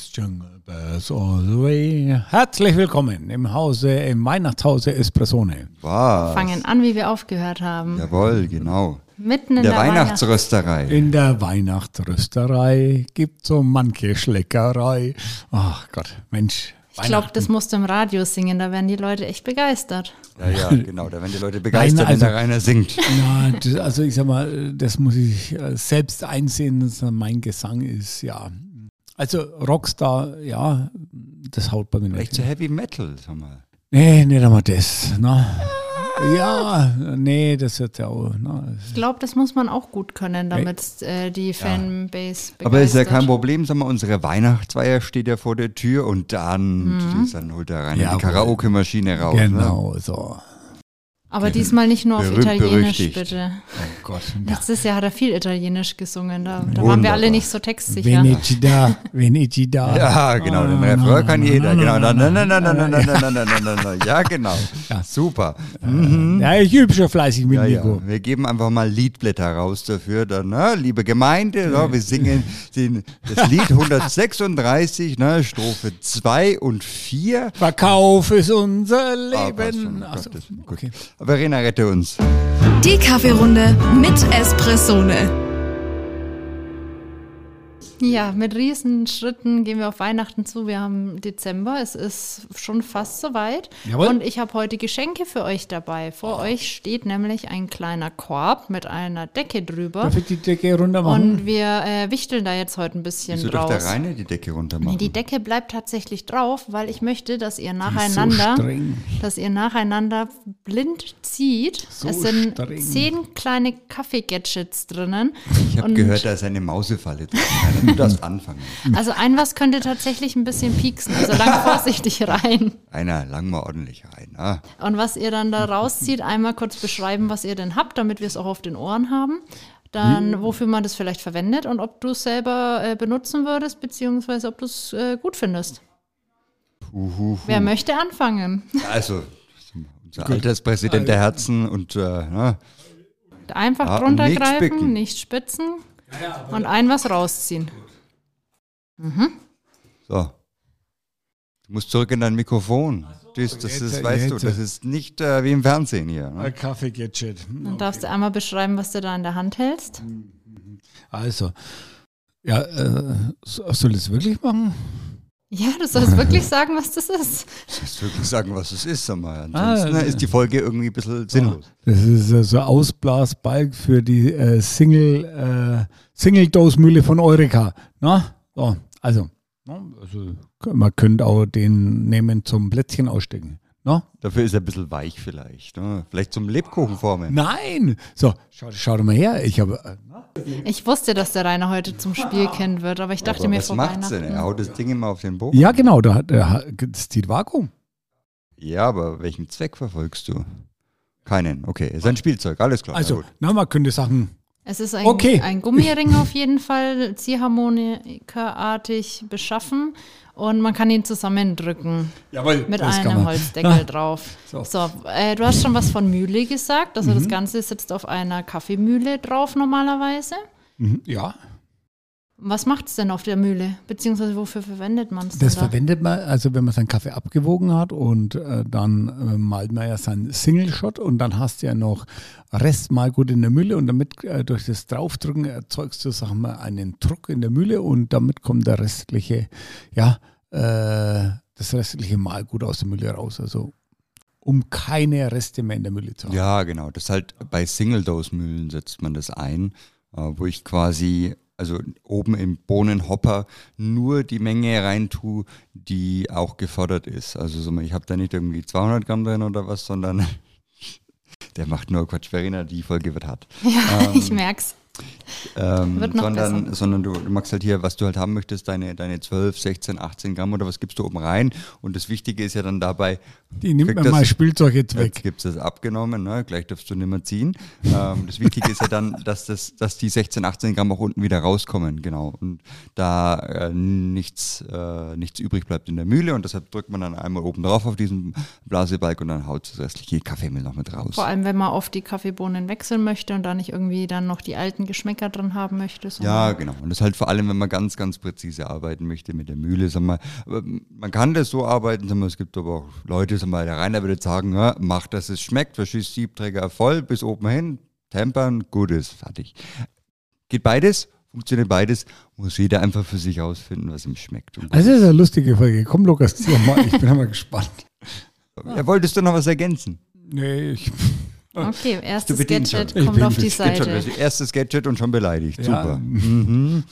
ist Jungle Bells all the way. Herzlich willkommen im Hause, im Weihnachtshause Espressone. Wow. Fangen an, wie wir aufgehört haben. Jawohl, genau. Mitten in der, der, Weihnachtsrösterei. In der Weihnachtsrösterei gibt so manche Schleckerei. Ach Gott, Mensch. Ich glaube, das musst du im Radio singen, da werden die Leute echt begeistert. Ja, ja, genau. Da werden die Leute begeistert, also- wenn der Rainer singt. Ja, das, also ich sag mal, das muss ich äh, selbst einsehen, dass mein Gesang ist, ja. Also Rockstar, ja, das haut bei mir Echt nicht. so Heavy Metal, sag mal. Nee, nicht einmal das. Ne? Ja, nee, das wird ja auch. Ne? Ich glaube, das muss man auch gut können, damit äh, die Fanbase begeistert. Aber ist ja kein Problem, sag mal, unsere Weihnachtsfeier steht ja vor der Tür und dann, Mhm. dann holt der Rainer Jawohl. die Karaoke-Maschine raus. Ne? Genau, so. Aber diesmal nicht nur auf Italienisch, bitte. Oh Gott. Letztes Jahr hat er viel Italienisch gesungen. Da, da waren wir alle nicht so textsicher. Veneci da, Veneci da. Ja, genau, den Refrain kann jeder. Genau. Ja, genau. Super. Mhm. Ja, ich übe schon fleißig mit ja, Nico. Ja. Wir geben einfach mal Liedblätter raus dafür. Dann, ne? Liebe Gemeinde, so, wir singen den, das Lied 136, ne? Strophe 2 und 4. Verkauf ist unser Leben. Ah, Ach, so. okay. Verena, rette uns. Die Kaffeerunde mit Espressone. Ja, mit riesen Schritten gehen wir auf Weihnachten zu. Wir haben Dezember, es ist schon fast soweit. Jawohl. Und ich habe heute Geschenke für euch dabei. Vor euch steht nämlich ein kleiner Korb mit einer Decke drüber. Darf ich die Decke runter machen? Und wir äh, wichteln da jetzt heute ein bisschen Wieso darf draus. der Rainer die Decke runter Nee, machen? die Decke bleibt tatsächlich drauf, weil ich möchte, dass ihr so nacheinander, streng. dass ihr nacheinander blind zieht. So es sind streng. zehn kleine Kaffee-Gadgets drinnen. Ich habe Und- gehört, da ist eine Mausefalle drin. Du darfst anfangen. Also ein was könnte tatsächlich ein bisschen pieksen, also lang vorsichtig rein. Rainer, lang mal ordentlich rein. Ah. Und was ihr dann da rauszieht, einmal kurz beschreiben, was ihr denn habt, damit wir es auch auf den Ohren haben. Dann, wofür man das vielleicht verwendet und ob du es selber äh, benutzen würdest, beziehungsweise ob du es äh, gut findest. Huhuhu. Wer möchte anfangen? Also, unser Alterspräsident der Herzen und äh, ne? Einfach Ah, und drunter nicht greifen, spicken. nicht spitzen und ein was rausziehen. So. Du musst zurück in dein Mikrofon. Das, das jetzt, ist, weißt jetzt. du, das ist nicht äh, wie im Fernsehen hier. Ne? Ein Kaffee-Gadget. Dann darfst du einmal beschreiben, was du da in der Hand hältst. Also, ja, äh, so- soll ich es wirklich machen? Ja, du sollst wirklich sagen, was das ist. Du musst wirklich sagen, was es ist. Sag mal. Ansonsten Ah, ist die Folge irgendwie ein bisschen sinnlos. Das ist so ein Ausblasbalg für die äh, Single, äh, Single-Dose-Mühle von Eureka. Na? So, also, also, man könnte auch den nehmen zum Plätzchen ausstecken. Na? Dafür ist er ein bisschen weich vielleicht. Ne? Vielleicht zum Lebkuchenformen. Nein! So, schau, schau doch mal her. Ich habe. Äh, Ich wusste, dass der Rainer heute zum Spielkind wird, aber ich dachte Aber mir was vor macht's denn? Weihnachten. Er haut das Ding immer auf den Boden. ja, genau, da, hat- da, das zieht Vakuum. Ja, aber welchen Zweck verfolgst du? Keinen. Okay, ist ein Spielzeug. Alles klar. Also, na man könnte Sachen. Es ist ein, Okay. ein Gummiring auf jeden Fall, Ziehharmonikaartig beschaffen und man kann ihn zusammendrücken Jawohl. mit einem. Holzdeckel drauf. So. So, äh, du hast schon was von Mühle gesagt, also Mhm. das Ganze sitzt auf einer Kaffeemühle drauf normalerweise. Mhm, Ja, Was macht es denn auf der Mühle? Beziehungsweise wofür verwendet man es Das denn da? verwendet man, also wenn man seinen Kaffee abgewogen hat und äh, dann äh, malt man ja seinen Single-Shot und dann hast du ja noch Restmalgut in der Mühle und damit äh, durch das Draufdrücken erzeugst du, sagen wir, einen Druck in der Mühle und damit kommt der restliche, ja, äh, das restliche Malgut aus der Mühle raus. Also um keine Reste mehr in der Mühle zu haben. Ja, genau. Das ist halt bei Single-Dose-Mühlen setzt man das ein, äh, wo ich quasi, also oben im Bohnenhopper nur die Menge rein tue, die auch gefordert ist. Also so, ich habe da nicht irgendwie 200 Gramm drin oder was, sondern der macht nur Quatsch. Verena, die Folge wird hart. Ja, ich merk's. Ähm, Wird noch sondern besser. sondern du, du machst halt hier, was du halt haben möchtest, deine, deine 12, 16, 18 Gramm oder was gibst du oben rein. Und das Wichtige ist ja dann dabei, Die nimmt man das- mal Spielzeug jetzt Jetzt weg. gibt es das abgenommen, ne? gleich darfst du nicht mehr ziehen. Ähm, das Wichtige ist ja dann, dass, das, dass die 16, 18 Gramm auch unten wieder rauskommen, genau. Und da äh, nichts, äh, nichts übrig bleibt in der Mühle und deshalb drückt man dann einmal oben drauf auf diesen Blasebalg und dann haut das restliche Kaffeemehl noch mit raus. Vor allem, wenn man oft die Kaffeebohnen wechseln möchte und da nicht irgendwie dann noch die alten Geschmäcker Geschmäcker drin haben möchte. Ja, genau. Und das ist halt vor allem, wenn man ganz, ganz präzise arbeiten möchte mit der Mühle. Sag mal, man kann das so arbeiten, sag mal, es gibt aber auch Leute, sag mal, der Rainer würde sagen, ja, mach, dass es schmeckt, verschießt Siebträger voll bis oben hin, tempern, gut ist, fertig. Geht beides, funktioniert beides, muss jeder einfach für sich ausfinden, was ihm schmeckt. Also, das ist eine lustige Folge. Komm, Lukas, zieh mal. Ich bin mal gespannt. ja, wolltest du noch was ergänzen? Nee, ich, Okay, erstes Gadget. Ich kommt bin auf die Seite. also erstes Gadget und schon beleidigt. Ja. Super. Mhm.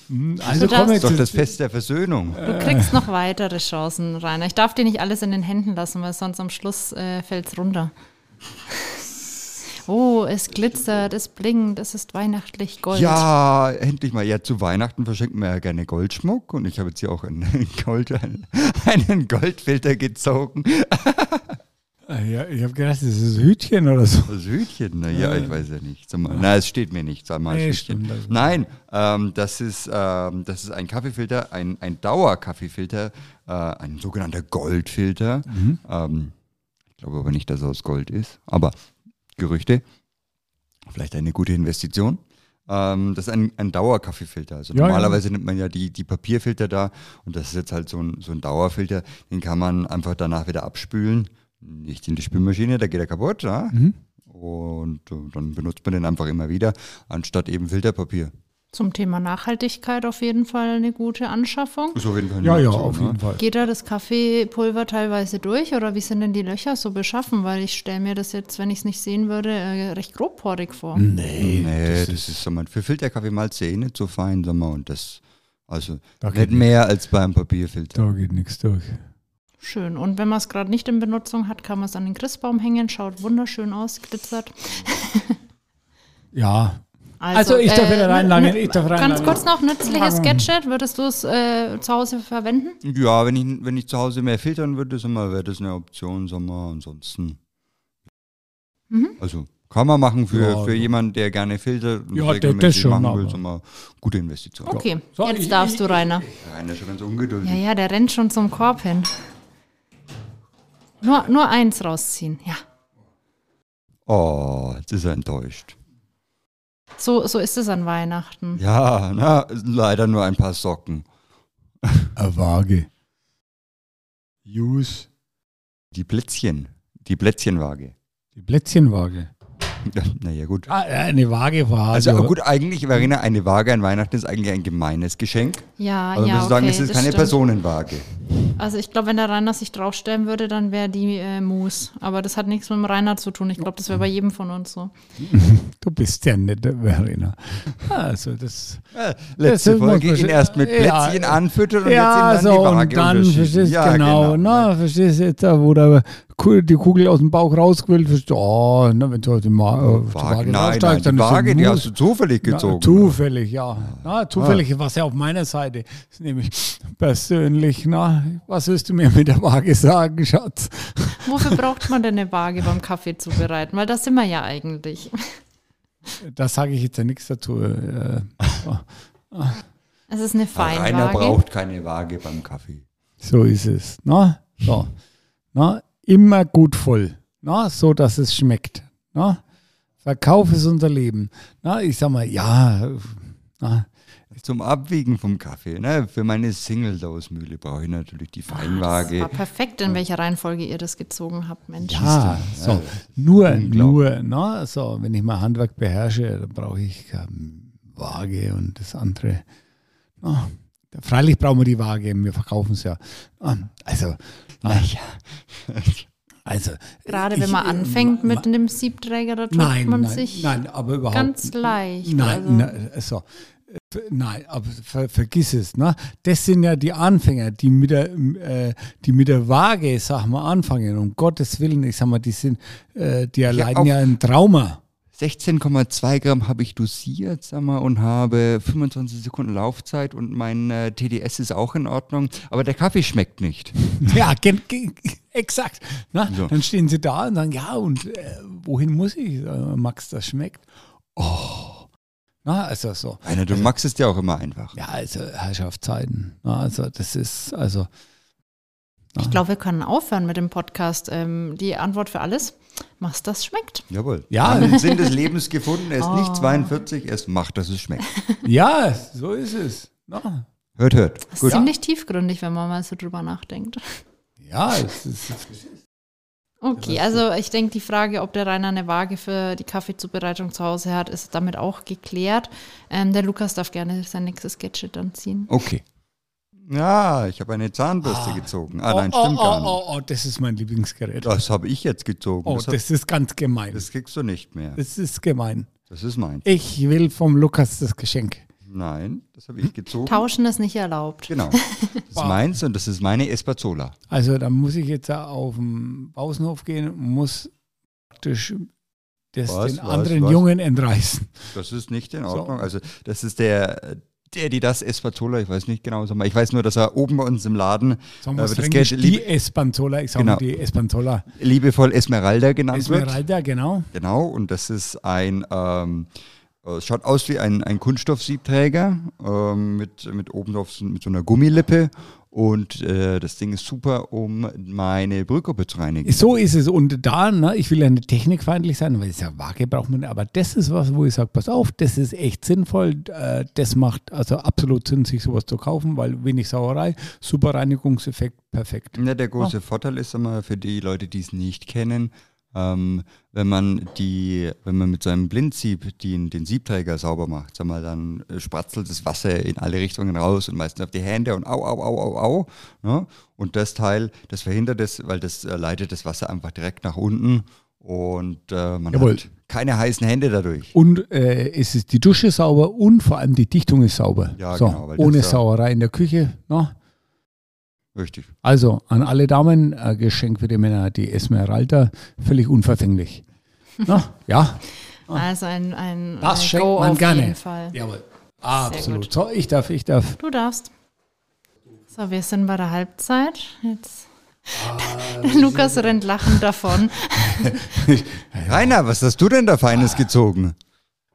also Du komm darfst- jetzt. Ist doch das Fest der Versöhnung. Du kriegst noch weitere Chancen, Rainer. Ich darf dir nicht alles in den Händen lassen, weil sonst am Schluss äh, fällt es runter. Oh, es glitzert, es blinkt, es ist weihnachtlich Gold. Ja, endlich mal. Ja, zu Weihnachten verschenken wir ja gerne Goldschmuck und ich habe jetzt hier auch einen, Gold, einen Goldfilter gezogen. Ja, ich habe gedacht, das ist ein Hütchen oder so. Das Hütchen, na ja, ich weiß ja nicht. Mal, na, es steht mir nicht, sag mal. Nee, Hütchen. stimmt, also. Nein, ähm, das, ist, ähm, das ist ein Kaffeefilter, ein, ein Dauerkaffeefilter, äh, ein sogenannter Goldfilter. Mhm. Ähm, ich glaube aber nicht, dass er aus Gold ist, aber Gerüchte. Vielleicht eine gute Investition. Ähm, das ist ein, ein Dauerkaffeefilter. Also Ja, normalerweise nimmt man ja die, die Papierfilter da und das ist jetzt halt so ein, so ein Dauerfilter, den kann man einfach danach wieder abspülen. Nicht in die Spülmaschine, da geht er kaputt. Ja? Mhm. Und äh, dann benutzt man den einfach immer wieder, anstatt eben Filterpapier. Zum Thema Nachhaltigkeit auf jeden Fall eine gute Anschaffung. Ist auf jeden Fall eine Ja, ja, Option, auf jeden ne? Fall. Geht da das Kaffeepulver teilweise durch oder wie sind denn die Löcher so beschaffen? Weil ich stelle mir das jetzt, wenn ich es nicht sehen würde, äh, recht grobporig vor. Nee, Nee, das, ist, sag mal, für Filterkaffeemalz eh nicht so fein, sag mal, und das, also Da nicht mehr als beim Papierfilter. da geht nichts durch. Schön. Und wenn man es gerade nicht in Benutzung hat, kann man es an den Christbaum hängen. Schaut wunderschön aus, glitzert. Ja, Also, ich darf wieder reinlangen, ich darf Ganz reinlangen. kurz noch, nützliches Ja. Gadget, würdest du es äh, zu Hause verwenden? Ja, wenn ich, wenn ich zu Hause mehr filtern würde, wäre das eine Option, mal, ansonsten. Mhm. Also kann man machen für, Ja, für also- jemanden, der gerne filtert und Ja, der- regelmäßig das schon, machen will, mal, gute Investition. Okay, So, jetzt ich- darfst ich- du, Rainer. Rainer ist schon ganz ungeduldig. Ja, ja, der rennt schon zum Korb hin. Nur, nur eins rausziehen, ja. Oh, jetzt ist er enttäuscht. So, so ist es an Weihnachten. Ja, na, leider nur ein paar Socken. eine Waage. Use. Die Plätzchen, die Plätzchenwaage. Die Plätzchenwaage. naja, gut. Ah, äh, eine Waage war Also gut, eigentlich, Verena, eine Waage an Weihnachten ist eigentlich ein gemeines Geschenk. Ja, Aber ja, wir sagen, okay, es ist keine stimmt. Personenwaage. Also ich glaube, wenn der Rainer sich draufstellen würde, dann wäre die äh, Mousse. Aber das hat nichts mit dem Rainer zu tun. Ich glaube, das wäre bei jedem von uns so. Du bist ja nett, Verena. Also das. Äh, letzte Das Folge ihn schon- erst mit Ja, Plätzchen anfüttern und ja, jetzt so dann die Waage und dann verstehst ja, genau, na, verstehst du jetzt, da, wo der die Kugel aus dem Bauch rausquillt, verstehst du, oh, na, wenn du auf die, Ma äh, auf die Waage, nein, nein, draufsteigst, die dann ist Waage, die hast du zufällig Na, gezogen. zufällig, ja. Na, zufällig, was ja auf meiner Seite ist nämlich persönlich, na, was willst du mir mit der Waage sagen, Schatz? Wofür braucht man denn eine Waage beim Kaffee zubereiten? Weil das sind wir ja eigentlich. Da sage ich jetzt ja nichts dazu. Äh, Es ist eine Rainer Feinwaage. braucht keine Waage beim Kaffee. so ist es. Na, so. Na, immer gut voll. Na, so, dass es schmeckt. Na, Verkauf ist unser Leben. Na, ich sag mal, ja, na, Zum Abwiegen vom Kaffee. Ne? Für meine Single-Dose-Mühle brauche ich natürlich die Das war Feinwaage. perfekt, in welcher Reihenfolge ihr das gezogen habt, Mensch. Ja, so. Ja, nur, nur, na, so, wenn ich mal Handwerk beherrsche, dann brauche ich Waage und das andere. Na, freilich brauchen wir die Waage, wir verkaufen es ja. Ah, Also, Naja. also. Gerade ich, wenn man äh, anfängt ma- mit dem Siebträger, da tut Nein, man nein, sich nein, aber überhaupt ganz leicht. Nein, also, nein, also, äh, nein, aber ver, vergiss es. Ne? Das sind ja die Anfänger, die mit der, äh, die mit der Waage, sag mal, anfangen. Um Gottes Willen, ich sag mal, die sind, äh, die erleiden auf- ja ein Trauma. 16,2 Gramm habe ich dosiert, sag mal, und habe 25 Sekunden Laufzeit und mein äh, TDS ist auch in Ordnung, aber der Kaffee schmeckt nicht. Ja, exakt. Ne? So. Dann stehen sie da und sagen, ja, und äh, wohin muss ich? Äh, Max, das schmeckt. Oh. Na, also so. Rainer, du magst es ja auch immer einfach. Ja, also Herrschaftszeiten. Na, also das ist, also Ich glaube, wir können aufhören mit dem Podcast. Ähm, die Antwort für alles, mach's, das schmeckt. Jawohl. Ja. Haben den Sinn des Lebens gefunden. Er ist Oh. nicht 42, er ist macht, dass es schmeckt. Ja, so ist es. Na, Hört, hört. Das ist Gut. ziemlich tiefgründig, wenn man mal so drüber nachdenkt. ja, es ist, Okay, also ich denke, die Frage, ob der Rainer eine Waage für die Kaffeezubereitung zu Hause hat, ist damit auch geklärt. Ähm, der Lukas darf gerne sein nächstes Gadget dann ziehen. Okay. Ja, ich habe eine Zahnbürste gezogen. Ah, oh, nein, oh, stimmt oh, gar nicht. oh, oh, das ist mein Lieblingsgerät. Das habe ich jetzt gezogen. Oh, das, hat, das ist ganz gemein. das kriegst du nicht mehr. Das ist gemein. Das ist meins. Ich will vom Lukas das Geschenk. Nein, das habe ich gezogen. Tauschen ist nicht erlaubt. Genau. Das ist meins und das ist meine Espazzola. Also da muss ich jetzt auf den Pausenhof gehen und muss praktisch das Was, den was, anderen was? Jungen entreißen. Das ist nicht in So. Ordnung. Also das ist der, der, die das Espazzola, ich weiß nicht genau, ich weiß nur, dass er oben bei uns im Laden Sagen äh, das Geld die lieb, Espanzola, ich sage Genau. die Espanzola. liebevoll Esmeralda genannt wird. Esmeralda, genau. Genau, und das ist ein, ähm, äh, schaut aus wie ein, ein Kunststoffsiebträger ähm, mit, mit oben drauf mit so einer Gummilippe. Und äh, das Ding ist super, um meine Brühgruppe zu reinigen. So ist es. Und da, ne, ich will ja nicht technikfeindlich sein, weil es ja Waage braucht man, aber das ist was, wo ich sage, pass auf, das ist echt sinnvoll. Äh, das macht also absolut Sinn, sich sowas zu kaufen, weil wenig Sauerei, super Reinigungseffekt, perfekt. Ja, der große Vorteil ist immer für die Leute, die es nicht kennen, ähm, wenn man die, wenn man mit seinem Blindsieb den, den Siebträger sauber macht, sag mal, dann äh, spratzelt das Wasser in alle Richtungen raus und meistens auf die Hände und au, au, au, au, au. Ne? Und das Teil, das verhindert es, weil das äh, leitet das Wasser einfach direkt nach unten und äh, man Jawohl. hat keine heißen Hände dadurch. Und äh, es ist die Dusche sauber und vor allem die Dichtung ist sauber. Ja, so, genau, ohne ja- Sauerei in der Küche. Ne? Richtig. Also an alle Damen, äh, Geschenk für die Männer, die Esmeralda, völlig unverfänglich. Na, ja, Also ein, ein, das ein schenkt Go man auf gerne. jeden Fall. Jawohl. Absolut. So, ich darf, ich darf. Du darfst. So, wir sind bei der Halbzeit. Jetzt. Ah, Lukas rennt lachend davon. Rainer, was hast du denn da Feines gezogen?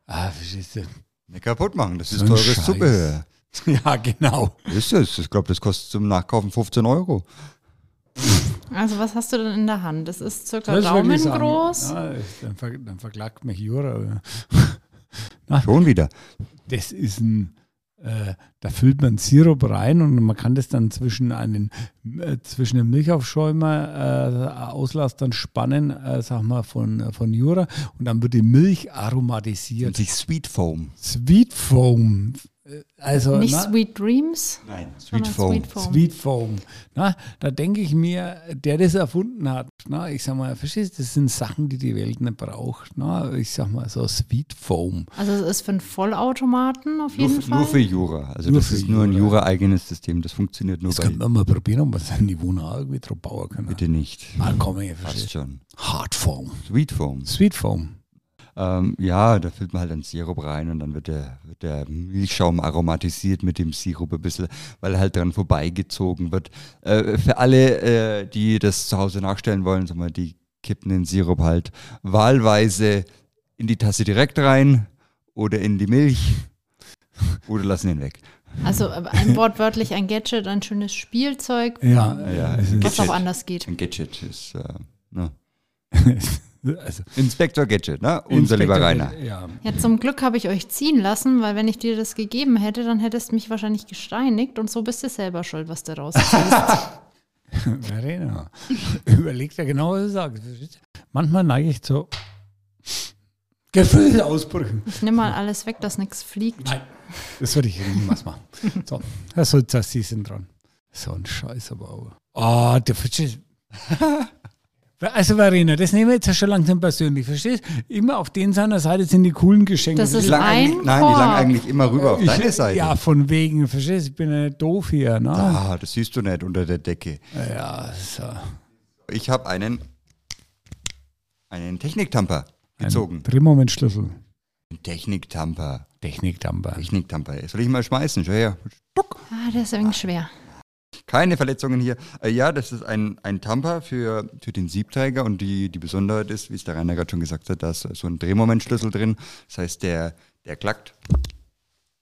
Ah, verstehst du? Nicht kaputt machen, das ist So teures Scheiß. Zubehör. Ja, genau. Ist es? Ich glaube, das kostet zum Nachkaufen 15 Euro. Also, was hast du denn in der Hand? Das ist circa Das ich sagen. daumengroß. Ja, dann, ver dann verklagt mich Jura. Schon wieder. Das ist ein, äh, da füllt man Sirup rein und man kann das dann zwischen einen, äh, zwischen einem Milchaufschäumer äh, Auslass dann spannen, äh, sag mal, von, von Jura und dann wird die Milch aromatisiert. sich Sweet Foam. Sweet Foam. Äh, Also, Nicht na, Sweet Dreams. Nein, Sweet Foam. Sweet Foam. Sweet Foam. Na, da denke ich mir, der das erfunden hat, na, ich sag mal, verstehst du, das sind Sachen, die die Welt nicht braucht. Na, ich sag mal so Sweet Foam. Also, es ist für einen Vollautomaten auf Nur, jeden für- Fall. nur für Jura. Also Nur das ist nur ein Jura. Jura-eigenes System. Das funktioniert nur Das bei könnte man mal probieren, ob wir das Niveau noch irgendwie drauf bauen können. Bitte nicht. Ah, komm, ich Passt verstehe. schon. Hard Foam. Sweet Foam. Sweet Foam. Ähm, ja, da füllt man halt dann Sirup rein und dann wird der, wird der Milchschaum aromatisiert mit dem Sirup ein bisschen, weil er halt dran vorbeigezogen wird. Äh, für alle, äh, die das zu Hause nachstellen wollen, sag mal, die kippen den Sirup halt wahlweise in die Tasse direkt rein oder in die Milch oder lassen ihn weg. Also, äh, ein wortwörtlich ein Gadget, ein schönes Spielzeug, Ja, Ja, ist- was Gadget. auch anders geht. Ein Gadget ist, äh, ne? also, Inspektor Gadget, ne? Unser lieber Inspektor- Rainer. Ja. Ja, zum Glück habe ich euch ziehen lassen, weil wenn ich dir das gegeben hätte, dann hättest du mich wahrscheinlich gesteinigt und so bist du selber schuld, was du rausziehst. Verena, überleg dir genau, was du sagst. Manchmal neige ich zu Gefühlsausbrüchen. ich nehme mal alles weg, dass nichts fliegt. Nein, das würde ich niemals machen. So, Herr Sulzer, Sie sind dran. So ein Scheiß aber auch. Oh, du verstehst. Also Verena, das nehmen wir jetzt ja schon langsam persönlich, verstehst? Immer auf den seiner Seite sind die coolen Geschenke. Das Die ist lang ein eigentlich, nein, die lang eigentlich immer rüber auf Ich- deine Seite. Ja, von wegen, verstehst? Ich bin ja nicht doof hier, ne? Ah, das siehst du nicht unter der Decke. Ja, so. Ich habe einen, einen Techniktamper gezogen. Ein Drehmomentschlüssel. Ein Techniktamper. Techniktamper. Techniktamper. Soll ich mal schmeißen? Schau her. Ah, der ist wenig schwer. Keine Verletzungen hier. Äh, ja, das ist ein, ein Tamper für, für den Siebträger und die, die Besonderheit ist, wie es der Rainer gerade schon gesagt hat, da ist so ein Drehmomentschlüssel drin. Das heißt, der, der klackt,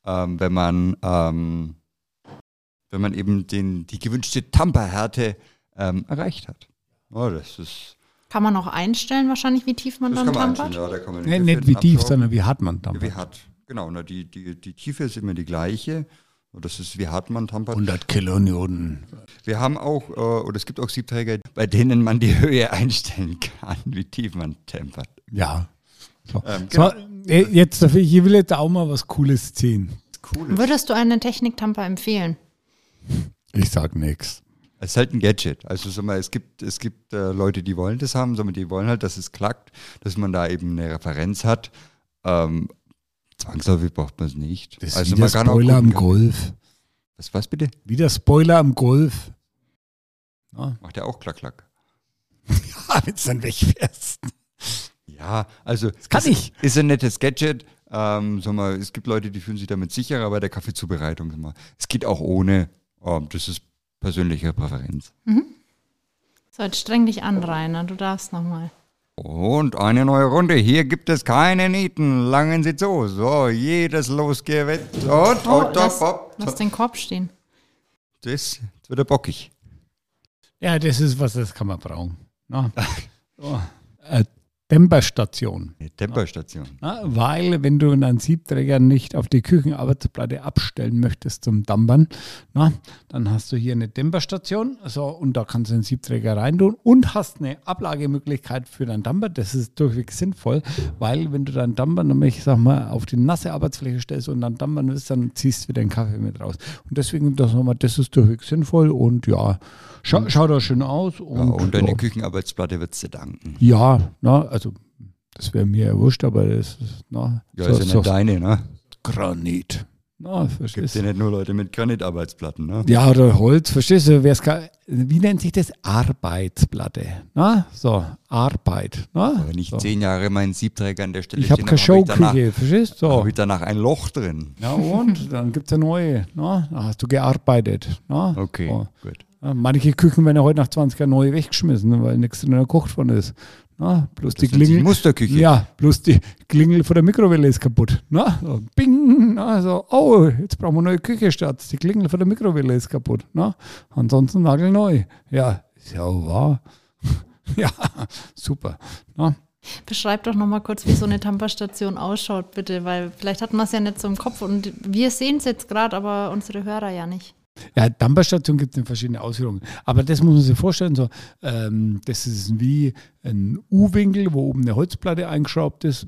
ähm, wenn man ähm, wenn man eben den, die gewünschte Tamperhärte ähm, erreicht hat. Oh, das ist. Kann man auch einstellen, wahrscheinlich, wie tief man Das dann tampert? ja, da kann man Nee, nicht wie tief, sondern wie hart man Ja, dann. wie hart. Genau, na, die, die, die Tiefe ist immer die gleiche. Und Das ist wie hart man tampert. 100 Kilonewton. Wir haben auch, äh, oder es gibt auch Siebträger, bei denen man die Höhe einstellen kann, wie tief man tempert. Ja. So. Ähm, so, äh, jetzt, ich will jetzt auch mal was Cooles ziehen. Cool. Würdest du einen Techniktamper empfehlen? Ich sag nichts. Es ist halt ein Gadget. Also sag mal, es gibt, es gibt äh, Leute, die wollen das haben, sondern die wollen halt, dass es klackt, dass man da eben eine Referenz hat. Ähm, zwangsläufig braucht man es nicht. Das ist also wie der Spoiler am Golf. Was, was bitte? Wie der Spoiler am Golf. Ja, Macht ja auch klack, klack. wenn du dann wegfährst. Ja, also das kann ich. Ist ein nettes Gadget. Ähm, sag mal, es gibt Leute, die fühlen sich damit sicherer bei der Kaffeezubereitung. Sag mal. Es geht auch ohne. Ähm, das ist persönliche Präferenz. So, jetzt streng dich an, Rainer. Du darfst nochmal. Und eine neue Runde. Hier gibt es keine Nieten. Langen Sie zu. So, jedes Losgewett. Und, Oh, und, lass, hopp, lass den Korb stehen. Das jetzt wird er bockig. Ja, das ist was, das kann man brauchen. Na? So. Äh, Eine Temperstation. Na, weil, wenn du einen Siebträger nicht auf die Küchenarbeitsplatte abstellen möchtest zum Dampern, na, dann hast du hier eine Temperstation so, und da kannst du den Siebträger reintun und hast eine Ablagemöglichkeit für deinen Damper. Das ist durchweg sinnvoll, weil wenn du deinen Damper nämlich, sag mal, auf die nasse Arbeitsfläche stellst und dann dampern willst, dann ziehst du wieder den Kaffee mit raus. Und deswegen, das, sag mal, das ist durchweg sinnvoll und ja, scha schaut auch schön aus. Ja, Und, und deine ja. Küchenarbeitsplatte wird dir danken. Ja, na, also das wäre mir ja wurscht, aber das ist, na, Ja, ist ja nicht deine, ne? Granit. Na, Gibt verstehst ja du? nicht nur Leute mit Granitarbeitsplatten, ne? Ja, oder Holz, verstehst du? Wer's gar, wie nennt sich das? Arbeitsplatte. Na, so, Arbeit. Na, Wenn ich so. zehn Jahre meinen Siebträger an der Stelle Ich habe keine Showküche, verstehst du? So. habe ich danach ein Loch drin. Ja, und dann gibt es eine neue. Na, da hast du gearbeitet. Na, Okay, so. gut. Ja, manche Küchen werden ja heute nach 20 Jahren neu weggeschmissen, weil nichts drin gekocht worden ist. Na, bloß die Das sich Klingel. Musterküche. Ja, bloß die Klingel von der Mikrowelle ist kaputt. Na, so, bing, na, so, oh, jetzt brauchen wir eine neue Küche statt. Die Klingel von der Mikrowelle ist kaputt. Na, ansonsten nagelneu. Ja, ist ja auch wahr. ja, super. Na, Beschreib doch nochmal kurz, wie so eine Tamperstation ausschaut, bitte, weil vielleicht hat man es ja nicht so im Kopf und wir sehen es jetzt gerade, aber unsere Hörer ja nicht. Ja, Damperstation gibt es in verschiedenen Ausführungen. Aber das muss man sich vorstellen, so, ähm, das ist wie ein U-Winkel, wo oben eine Holzplatte eingeschraubt ist,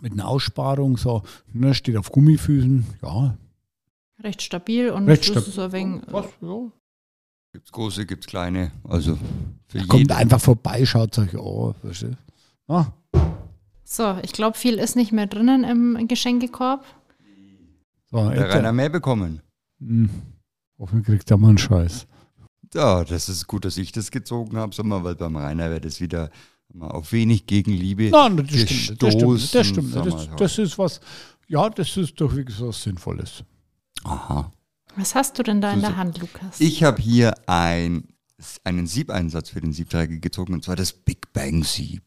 mit einer Aussparung, so, ne, steht auf Gummifüßen, ja. Recht stabil und Recht stabil. ist ein wenig, Was, ja. Gibt's große, gibt's kleine. Also für Kommt jeden. einfach vorbei, schaut euch an, verstehst du? Ah, So, ich glaube, viel ist nicht mehr drinnen im Geschenkekorb. so, Der Rainer mehr bekommen. hm, hoffentlich kriegt er mal einen Scheiß. Ja, das ist gut, dass ich das gezogen habe, sag mal, weil beim Rainer wäre das wieder mal auf wenig Gegenliebe Nein, das stimmt, das stimmt, das stimmt. Das, mal. das ist was, ja, das ist doch wirklich was Sinnvolles. Aha. Was hast du denn da in So, der Hand, Lukas? Ich habe hier ein, einen Siebeinsatz für den Siebträger gezogen und zwar das Big Bang Sieb.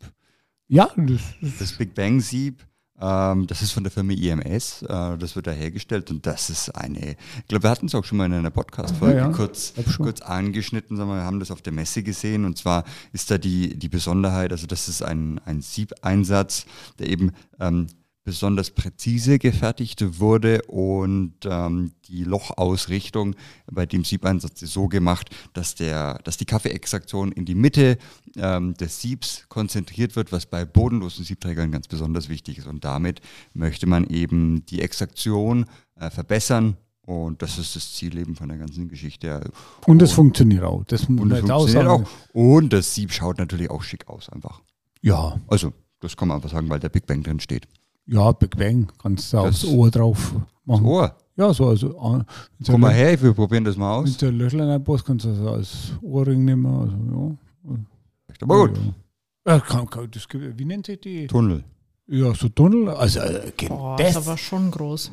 Ja, das ist, Das Big Bang Sieb, das ist von der Firma IMS, äh, das wird da hergestellt und das ist eine, ich glaube, wir hatten es auch schon mal in einer Podcast-Folge Ja, ja, kurz, kurz angeschnitten, sagen wir, wir haben das auf der Messe gesehen und zwar ist da die, die Besonderheit, also das ist ein, ein Siebeinsatz, der eben ähm, besonders präzise gefertigt wurde und ähm, die Lochausrichtung bei dem Siebeinsatz ist so gemacht, dass, der, dass die Kaffeeextraktion in die Mitte ähm, des Siebs konzentriert wird, was bei bodenlosen Siebträgern ganz besonders wichtig ist. Und damit möchte man eben die Extraktion äh, verbessern und das ist das Ziel eben von der ganzen Geschichte. und das funktioniert auch. Das Und das funktioniert auch. Und das Sieb schaut natürlich auch schick aus einfach. Ja, Also, das kann man einfach sagen, weil der Big Bang drin steht. Ja, Big Bang. Kannst du Das- aufs Ohr drauf machen. Ohr. Ja, so, also. äh, Komm mal her, wir probieren das mal aus. Du ein Löchlein einbaust, kannst du das als Ohrring nehmen. Also, ja. Aber gut. Ja. Ja, kann, kann, das, wie nennt sich die? Tunnel. Ja, so Tunnel. Also, äh, Boah, das, ist aber schon groß.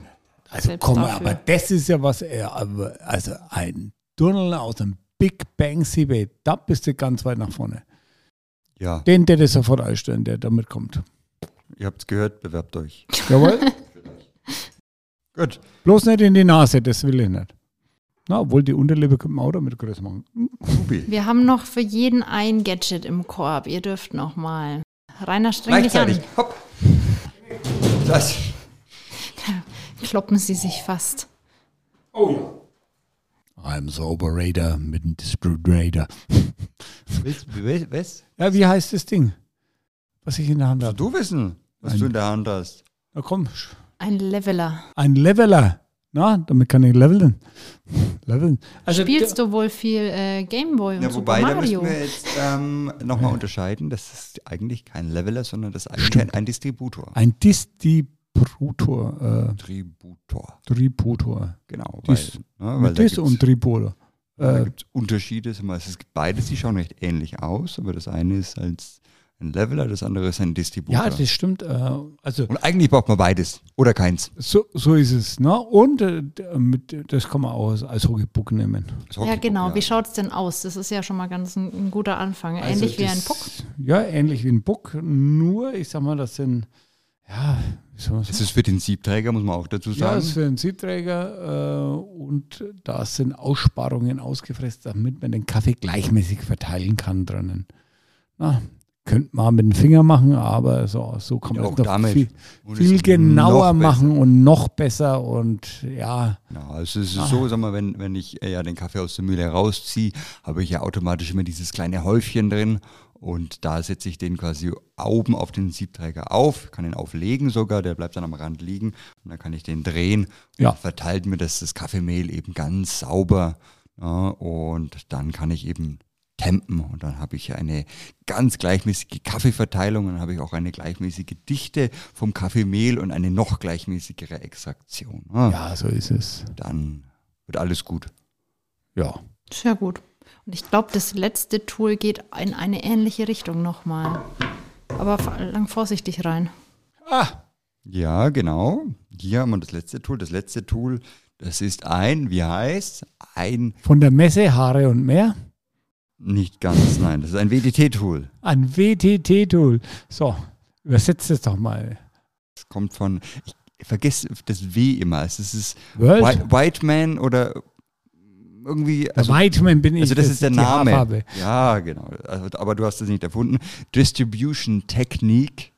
also selbst komm, dafür. aber das ist ja was, äh, aber, also ein Tunnel aus dem Big Bang Siebe, da bist du ganz weit nach vorne. Ja, Den, der das sofort einstellen, der damit kommt. Ihr habt es gehört, bewerbt euch. Jawohl. Gut. Bloß nicht in die Nase, das will ich nicht. Na, obwohl die Unterlippe könnte man auch damit größer machen. Wir haben noch für jeden ein Gadget im Korb. Ihr dürft noch mal. Rainer, streng dich an. Hopp. Das. Kloppen sie sich fast. I'm the Operator mit dem Distributor. Was? Ja, wie heißt das Ding? Was ich in der Hand habe. du wissen, was Ein- du in der Hand hast? Na komm, Ein Leveler. ein Leveler. Na, damit kann ich leveln. leveln. Also Spielst du wohl viel äh, Gameboy und Ja, Super wobei, da müssen Mario? wir jetzt ähm, nochmal unterscheiden. Das ist eigentlich kein Leveler, sondern das ist eigentlich ein, ein Distributor. ein Distributor. Äh, Distributor, Tributor. genau. Dis- weil, ne, weil Mit Dis und Tributor. Da Äh, gibt es Unterschiede. Es gibt beides, die schauen recht ähnlich aus, aber das eine ist als ein Leveler, das andere ist ein Distributor. ja, das stimmt. Äh, also Und eigentlich braucht man beides oder keins. so, so ist es. Ne? Und äh, mit, das kann man auch als, als Hockeypuck nehmen. Ja, genau. ja. Wie schaut es denn aus? Das ist ja schon mal ganz ein, ein guter Anfang. Also Ähnlich wie ein Puck. Ja, ähnlich wie ein Puck. Nur, ich sag mal, das sind, ja, wie soll man Das sagen? ist für den Siebträger, muss man auch dazu Ja, sagen. das ist für einen Siebträger äh, und da sind Aussparungen ausgefräst, damit man den Kaffee gleichmäßig verteilen kann drinnen. Na, könnte man mit dem Finger machen, aber so, so kann Ja, man auch es noch damit. viel, viel genauer noch machen und noch besser und ja, Ja, also es ist Ah. so, sag mal, wenn, wenn ich äh, ja den Kaffee aus der Mühle rausziehe, habe ich ja automatisch immer dieses kleine Häufchen drin und da setze ich den quasi oben auf den Siebträger auf, kann ihn auflegen sogar, der bleibt dann am Rand liegen und dann kann ich den drehen Ja. und verteilt mir das, das Kaffeemehl eben ganz sauber ja, und dann kann ich eben tempen und dann habe ich eine ganz gleichmäßige Kaffeeverteilung und dann habe ich auch eine gleichmäßige Dichte vom Kaffeemehl und eine noch gleichmäßigere Extraktion. Ja, ja, so ist es. Dann wird alles gut. Ja. Sehr gut. Und ich glaube, das letzte Tool geht in eine ähnliche Richtung nochmal. Aber vor- lang vorsichtig rein. Ah, Ja, genau. Hier haben wir das letzte Tool. Das letzte Tool, das ist ein, wie heißt? Ein, von der Messe Haare und mehr. Nicht ganz, nein, das ist ein WDT-Tool. Ein WTT-Tool. So, übersetzt es doch mal. Das kommt von, ich vergesse das W immer. Es ist? White, White Man oder irgendwie, also, Weidmann bin ich. also das ist der Name. Ja, genau. Also, aber du hast das nicht erfunden. Distribution Technique.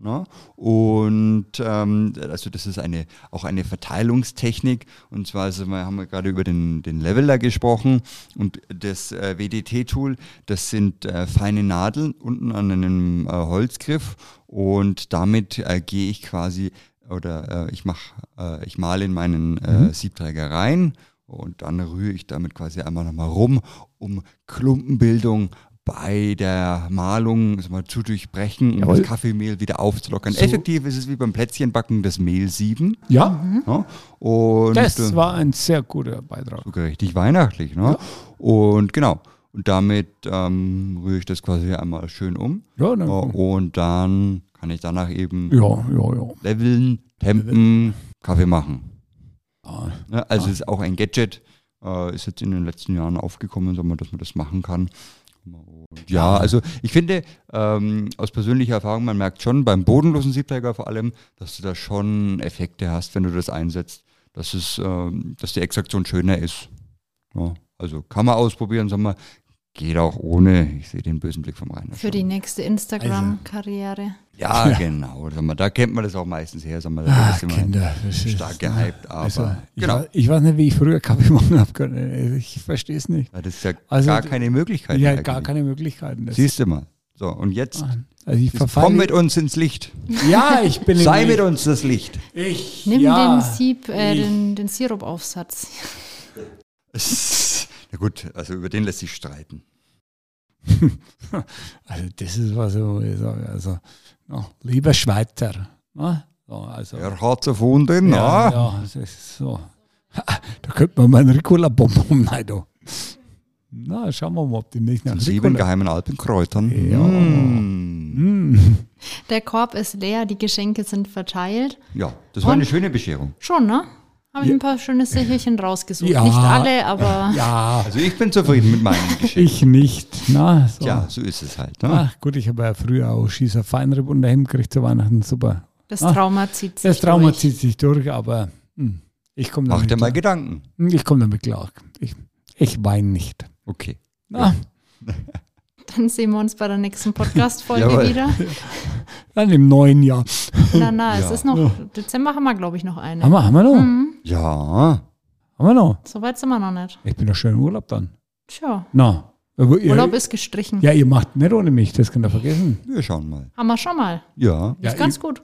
Ne? Und ähm, also das ist eine, auch eine Verteilungstechnik. Und zwar also wir haben wir gerade über den, den Leveler gesprochen. Und das äh, WDT-Tool, das sind äh, feine Nadeln unten an einem äh, Holzgriff. Und damit äh, gehe ich quasi oder äh, ich mache, äh, ich male in meinen äh, Siebträger rein und dann rühre ich damit quasi einmal nochmal rum, um Klumpenbildung bei der Malung sag mal, zu durchbrechen, um Jawohl. das Kaffeemehl wieder aufzulockern. So. Effektiv ist es wie beim Plätzchenbacken das Mehlsieben. Ja, Ja? Und das äh, war ein sehr guter Beitrag. sogar richtig weihnachtlich. Ne? Und genau. Und damit ähm, rühre ich das quasi einmal schön um. Ja, dann, Ja, und dann kann ich danach eben ja, ja, ja. leveln, tempen, Kaffee machen. ja. Ne? Also es ist auch ein Gadget, äh, ist jetzt in den letzten Jahren aufgekommen, dass man das machen kann. Ja, also ich finde ähm, aus persönlicher Erfahrung, man merkt schon beim bodenlosen Siebträger vor allem, dass du da schon Effekte hast, wenn du das einsetzt, dass es, ähm, dass die Extraktion schöner ist. Ja, also kann man ausprobieren, sagen wir, geht auch ohne. Ich sehe den bösen Blick vom Rainer. Für schon. die nächste Instagram-Karriere. Ja, genau. Sag mal, da kennt man das auch meistens her. Sag mal, da immer Kinder, das ist- stark gehypt. Aber Also, ich, genau. weiß, ich weiß nicht, wie ich früher Kaffee machen habe können. Ich verstehe es nicht. Ja, das ist ja Also, gar keine Möglichkeit. Ja, eigentlich. gar keine Möglichkeiten. Das, Siehst du mal. So, und jetzt also ich komm mit uns ins Licht. Ja, ich bin Sei mit uns das Licht. Ich, Nimm ja, den Sieb, äh, ich- den, den Sirupaufsatz. Na gut, also über den lässt sich streiten. Also das ist was so, ich sage, also no, lieber Schweizer. Ne? So, also, Er hat erfunden, ja, ja. ja, das ist so. Da könnte man mal einen Ricola-Bonbon rein. da. Na, schauen wir mal, ob die nicht nach Von sieben Ricola... geheimen Alpenkräutern. Ja. Mm. Der Korb ist leer, die Geschenke sind verteilt. Ja, das war Und? eine schöne Bescherung. Schon, ne? Habe ich Ja. ein paar schöne Sächelchen rausgesucht. Ja. Nicht alle, aber Ja, Also ich bin zufrieden mit meinen Geschenken. ich nicht. Na, so. Ja, so ist es halt. Ne? Ach gut, ich habe ja früher auch Schießer Feinripp unterhemd gekriegt zu Weihnachten. Super. das Ah. Trauma zieht sich Das Trauma durch. zieht sich durch, aber hm, Ich komme Mach damit dir mal klar. Gedanken. Ich komme damit klar. Ich, ich weine nicht. Okay. Na, Dann sehen wir uns bei der nächsten Podcast-Folge wieder. dann im neuen Jahr. Na, na, es Ja. ist noch, Dezember haben wir, glaube ich, noch eine. Haben wir, haben wir noch? Mhm. Ja. Haben wir noch? So weit sind wir noch nicht. Ich bin doch schön im Urlaub dann. Tja, Na. Aber ihr, Urlaub ist gestrichen. ja, ihr macht nicht ohne mich, das könnt ihr vergessen. Wir schauen mal. Haben wir schon mal. Ja. Ja, Ist ganz ich- gut.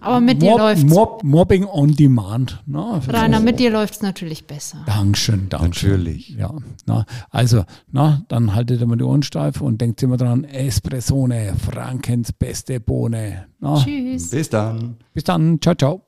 Aber mit dir Mob, läuft's. Mob, Mobbing on Demand. Na, Rainer, mit dir läuft's natürlich besser. Dankeschön, Dankeschön. Natürlich. Ja, na, also, na, dann haltet ihr mal die Ohren steif und denkt immer dran, Espressone, Frankens beste Bohne. Na, Tschüss. Bis dann. bis dann, ciao, ciao.